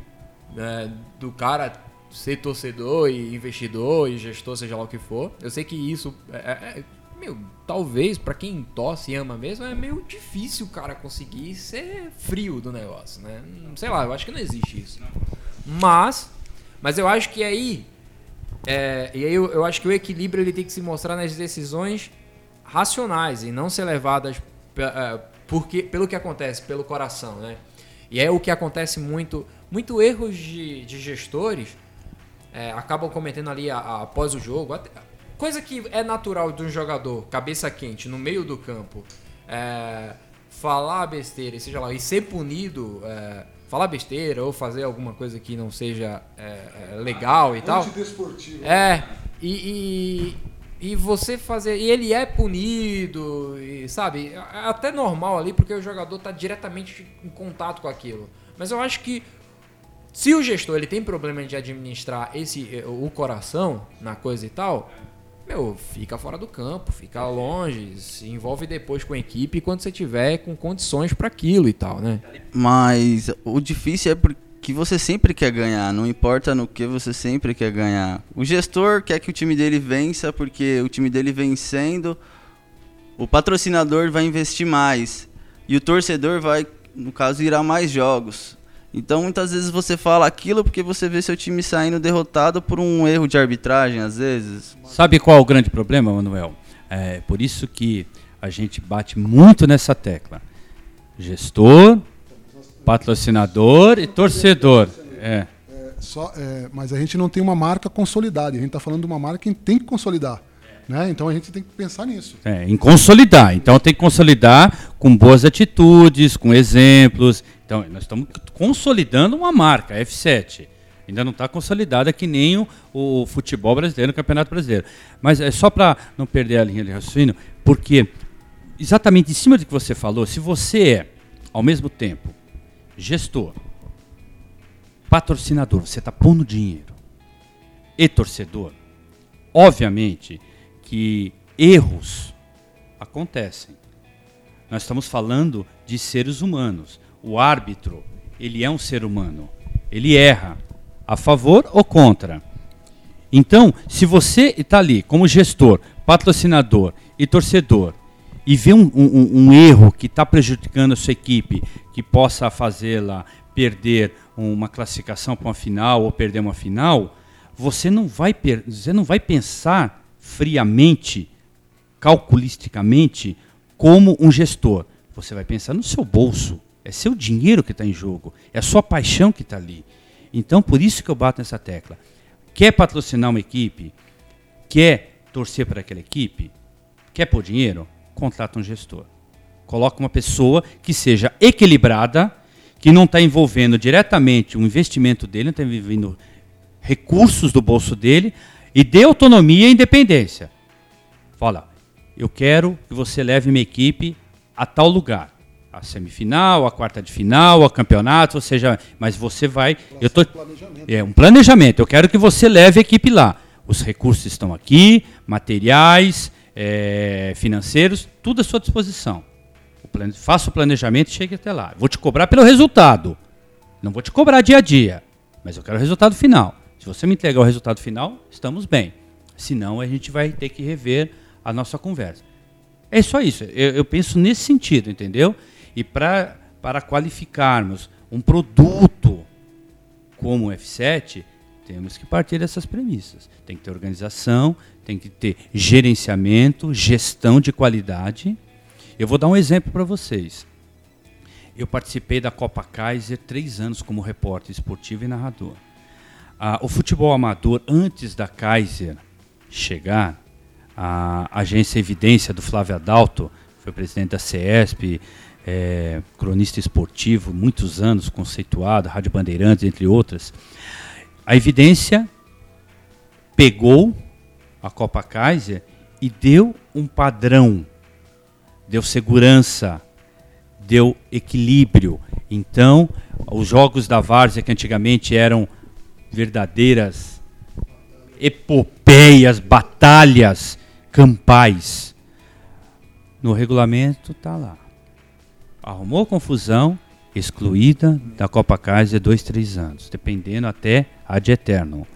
né, do cara ser torcedor e investidor e gestor, seja lá o que for. Eu sei que isso é, é- é- meu, talvez pra quem torce e ama mesmo é meio difícil o cara conseguir ser frio do negócio, né? Sei lá, eu acho que não existe isso. Mas, mas eu acho que aí é, e aí eu, eu acho que o equilíbrio ele tem que se mostrar nas decisões racionais e não ser levadas porque, pelo que acontece, pelo coração, né? E é o que acontece muito, muito erros de, de gestores é, acabam cometendo ali a- a- após o jogo, até- coisa que é natural de um jogador, cabeça quente, no meio do campo, é, falar besteira, e seja lá, e ser punido, é, falar besteira ou fazer alguma coisa que não seja é, é, legal e tal. Antidesportivo. É, e, e, e você fazer. E ele é punido, e, sabe? É até normal ali, porque o jogador tá diretamente em contato com aquilo. Mas eu acho que se o gestor ele tem problema de administrar esse eh, o coração na coisa e tal, meu, fica fora do campo, fica longe, se envolve depois com a equipe quando você tiver com condições para aquilo e tal, né? Mas o difícil é porque você sempre quer ganhar, não importa no que você sempre quer ganhar. O gestor quer que o time dele vença porque o time dele vencendo, o patrocinador vai investir mais e o torcedor vai, no caso, ir a mais jogos. Então muitas vezes você fala aquilo porque você vê seu time saindo derrotado por um erro de arbitragem, às vezes. Sabe qual é o grande problema, Manuel? É por isso que a gente bate muito nessa tecla. Gestor, patrocinador e torcedor. É. É, só, é, mas a gente não tem uma marca consolidada. A gente está falando de uma marca que tem que consolidar. Né? Então a gente tem que pensar nisso. É, em consolidar. Então tem que consolidar com boas atitudes, com exemplos. Então nós estamos consolidando uma marca, F7. Ainda não está consolidada que nem o, o futebol brasileiro, o Campeonato Brasileiro. Mas é só para não perder a linha de raciocínio, porque exatamente em cima do que você falou, se você é, ao mesmo tempo, gestor, patrocinador, você está pondo dinheiro, e torcedor, obviamente que erros acontecem. Nós estamos falando de seres humanos. O árbitro, ele é um ser humano. Ele erra, a favor ou contra. Então, se você está ali como gestor, patrocinador e torcedor e vê um, um- um erro que está prejudicando a sua equipe, que possa fazê-la perder uma classificação para uma final ou perder uma final, você não vai, você não vai pensar friamente, calculisticamente, como um gestor. Você vai pensar no seu bolso. É seu dinheiro que está em jogo. É a sua paixão que está ali. Então, por isso que eu bato nessa tecla. Quer patrocinar uma equipe? Quer torcer para aquela equipe? Quer pôr dinheiro? Contrata um gestor. Coloca uma pessoa que seja equilibrada, que não está envolvendo diretamente o investimento dele, não está envolvendo recursos do bolso dele, e dê autonomia e independência. Fala, eu quero que você leve minha equipe a tal lugar. A semifinal, a quarta de final, a campeonato, ou seja, mas você vai. Eu tô, é um planejamento. Eu quero que você leve a equipe lá. Os recursos estão aqui, materiais, é, financeiros, tudo à sua disposição. O plane, faça o planejamento e chegue até lá. Vou te cobrar pelo resultado. Não vou te cobrar dia a dia, mas eu quero o resultado final. Se você me entregar o resultado final, estamos bem. Senão, a gente vai ter que rever a nossa conversa. É só isso. Eu, eu penso nesse sentido, entendeu? E pra, para qualificarmos um produto como o F7, temos que partir dessas premissas. Tem que ter organização, tem que ter gerenciamento, gestão de qualidade. Eu vou dar um exemplo para vocês. Eu participei da Copa Kaiser três anos como repórter esportivo e narrador. Ah, o futebol amador, antes da Kaiser chegar, a agência Evidência do Flávio Adalto, foi presidente da CESP, é, cronista esportivo, muitos anos, conceituado, Rádio Bandeirantes, entre outras. A Evidência pegou a Copa Kaiser e deu um padrão, deu segurança, deu equilíbrio. Então, os jogos da Várzea, que antigamente eram verdadeiras epopeias, batalhas campais, no regulamento está lá arrumou confusão, excluída da Copa Kaiser dois, três anos, dependendo até ad eterno.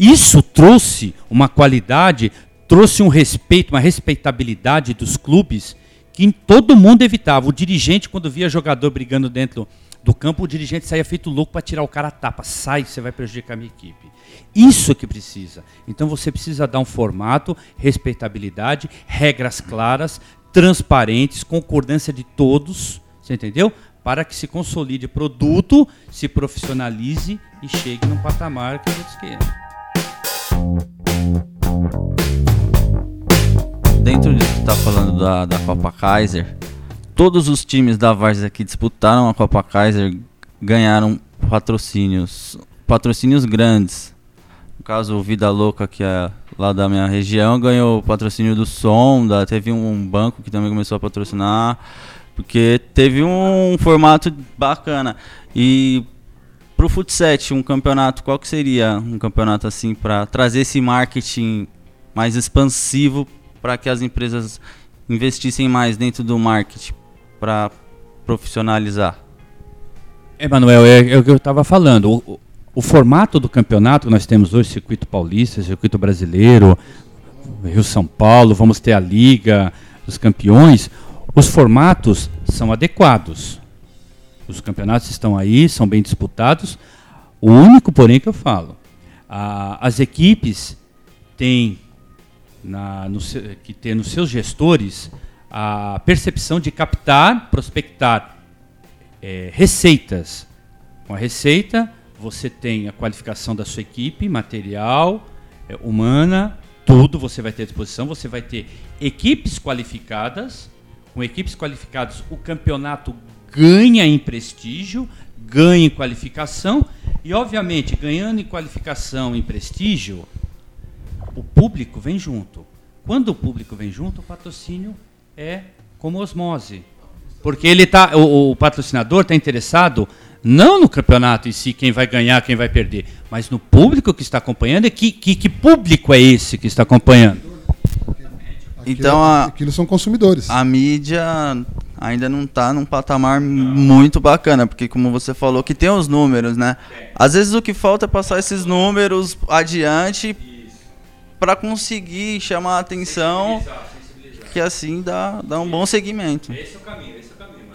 Isso trouxe uma qualidade, trouxe um respeito, uma respeitabilidade dos clubes que todo mundo evitava. O dirigente, quando via jogador brigando dentro do campo, o dirigente saía feito louco para tirar o cara a tapa. Sai, você vai prejudicar a minha equipe. Isso que precisa. Então você precisa dar um formato, respeitabilidade, regras claras, transparentes, concordância de todos, você entendeu? Para que se consolide produto, se profissionalize e chegue num patamar que gente queiram. Dentro disso que está falando da, da Copa Kaiser, todos os times da Várzea que disputaram a Copa Kaiser ganharam patrocínios, patrocínios grandes. No caso, o Vida Louca, que é lá da minha região, ganhou o patrocínio do Sonda, teve um banco que também começou a patrocinar, porque teve um formato bacana. E pro Futset, um campeonato, qual que seria um campeonato assim para trazer esse marketing mais expansivo para que as empresas investissem mais dentro do marketing para profissionalizar? Emanuel, é, é, o que eu estava falando. O, o formato do campeonato que nós temos hoje, circuito paulista, circuito brasileiro, Rio São Paulo, vamos ter a Liga dos Campeões, os formatos são adequados. Os campeonatos estão aí, são bem disputados. O único, porém, que eu falo, a, as equipes têm na, no, que ter nos seus gestores a percepção de captar, prospectar é, receitas. Com a receita, você tem a qualificação da sua equipe, material, é, humana, tudo você vai ter à disposição. Você vai ter equipes qualificadas. Com equipes qualificadas, o campeonato ganha em prestígio, ganha em qualificação. E, obviamente, ganhando em qualificação, em prestígio, o público vem junto. Quando o público vem junto, o patrocínio é como osmose. Porque ele tá, o, o patrocinador está interessado não no campeonato em si, quem vai ganhar, quem vai perder, mas no público que está acompanhando. E que, que, que público é esse que está acompanhando? Então, a, aquilo são consumidores. A mídia ainda não está num patamar muito bacana, porque como você falou, que tem os números, né? Às vezes o que falta é passar esses números adiante para conseguir chamar a atenção, que assim dá, dá um bom segmento. Esse é o caminho, esse é o caminho,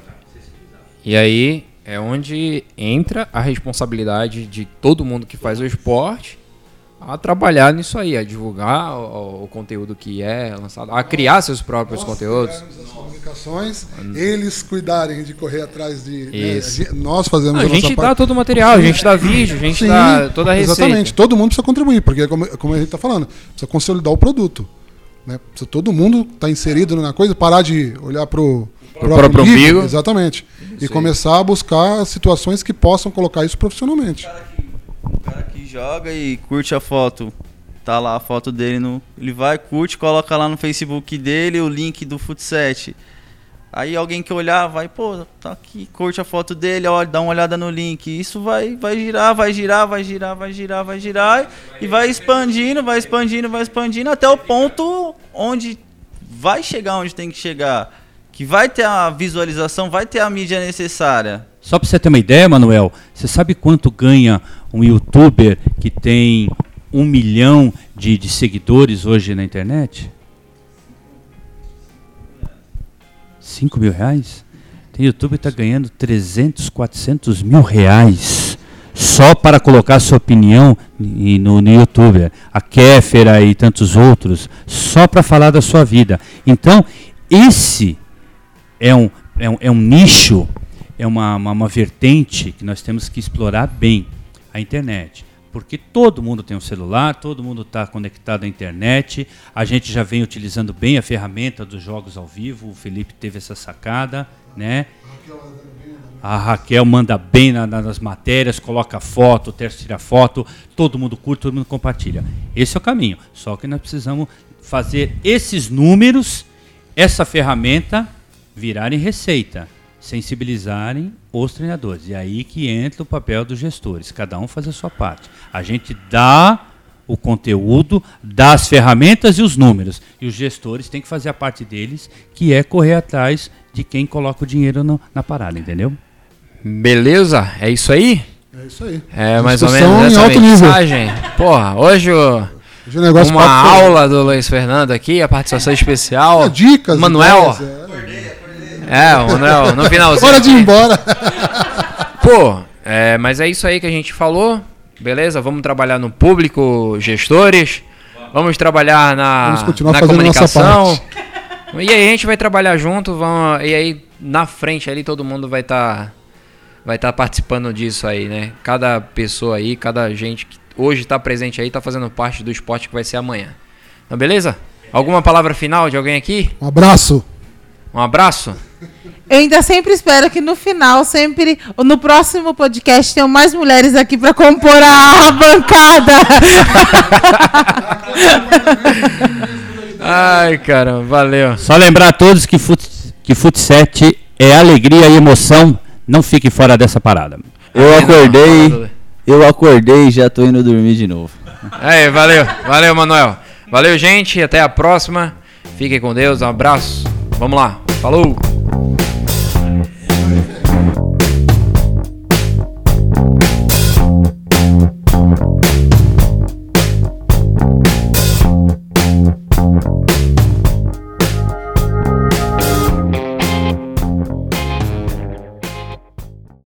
E aí, é onde entra a responsabilidade de todo mundo que faz o esporte a trabalhar nisso aí, a divulgar o, o conteúdo que é lançado, a criar seus próprios conteúdos. cuidarmos das comunicações, eles cuidarem de correr atrás de. né, Isso. gente- nós fazemos Não, a a nossa gente dá parte. todo o material, a gente dá vídeo, a gente Sim, dá toda a receita. Exatamente, todo mundo precisa contribuir, porque como, como a gente está falando, precisa consolidar o produto. Né? Precisa todo mundo estar inserido na coisa, parar de olhar para o próprio umbigo. Exatamente. e aí. começar a buscar situações que possam colocar isso profissionalmente. O cara que joga e curte a foto, tá lá a foto dele no. Ele vai, curte, coloca lá no Facebook dele o link do Futset. Aí alguém que olhar vai, pô, tá aqui, curte a foto dele, olha, dá uma olhada no link. Isso vai, vai girar, vai girar, vai girar, vai girar, vai girar e vai expandindo, vai expandindo, vai expandindo até o ponto onde vai chegar onde tem que chegar. Que vai ter a visualização, vai ter a mídia necessária. Só para você ter uma ideia, Manuel, você sabe quanto ganha um youtuber que tem um milhão de, de seguidores hoje na internet? 5 mil reais? Tem youtuber que está ganhando 300, 400 mil reais só para colocar sua opinião no, no. A Kéfera e tantos outros, só para falar da sua vida. Então, esse é um, é um, é um nicho, é uma, uma, uma vertente que nós temos que explorar bem a internet. Porque todo mundo tem um celular, todo mundo está conectado à internet, a gente já vem utilizando bem a ferramenta dos jogos ao vivo, o Felipe teve essa sacada, né? A Raquel manda bem na- na- nas matérias, coloca foto, o Terço tira foto, todo mundo curte, todo mundo compartilha. Esse é o caminho. Só que nós precisamos fazer esses números, essa ferramenta, virarem receita, sensibilizarem os treinadores. E aí que entra o papel dos gestores, cada um faz a sua parte. A gente dá o conteúdo, dá as ferramentas e os números. E os gestores têm que fazer a parte deles, que é correr atrás de quem coloca o dinheiro no- na parada, entendeu? Beleza? É isso aí? É isso aí. É mais ou menos em essa alto nível. mensagem. Porra, hoje o- Hoje o negócio uma foi- aula do Luiz Fernando aqui, a participação especial. É, dicas. Manuel. ideias, É, Manuel, no é. finalzinho. Hora de ir embora. Pô, é, mas é isso aí que a gente falou. Beleza? Vamos trabalhar no público, gestores. Vamos trabalhar na, Vamos na comunicação. E aí a gente vai trabalhar junto, vamos, e aí na frente ali todo mundo vai estar vai estar participando disso aí, né? Cada pessoa aí, cada gente que hoje está presente aí tá fazendo parte do esporte que vai ser amanhã. Então, beleza? Alguma palavra final de alguém aqui? Um abraço. Um abraço? Eu ainda sempre espero que no final, sempre, no próximo podcast, tenham mais mulheres aqui para compor a bancada. Ai, cara, valeu. Só lembrar a todos que, fut, que Futset é alegria e emoção. Não fique fora dessa parada. Eu acordei, eu acordei e já tô indo dormir de novo. Aí, valeu, valeu, Manuel. Valeu, gente. Até a próxima. Fiquem com Deus. Um abraço. Vamos lá. Falou!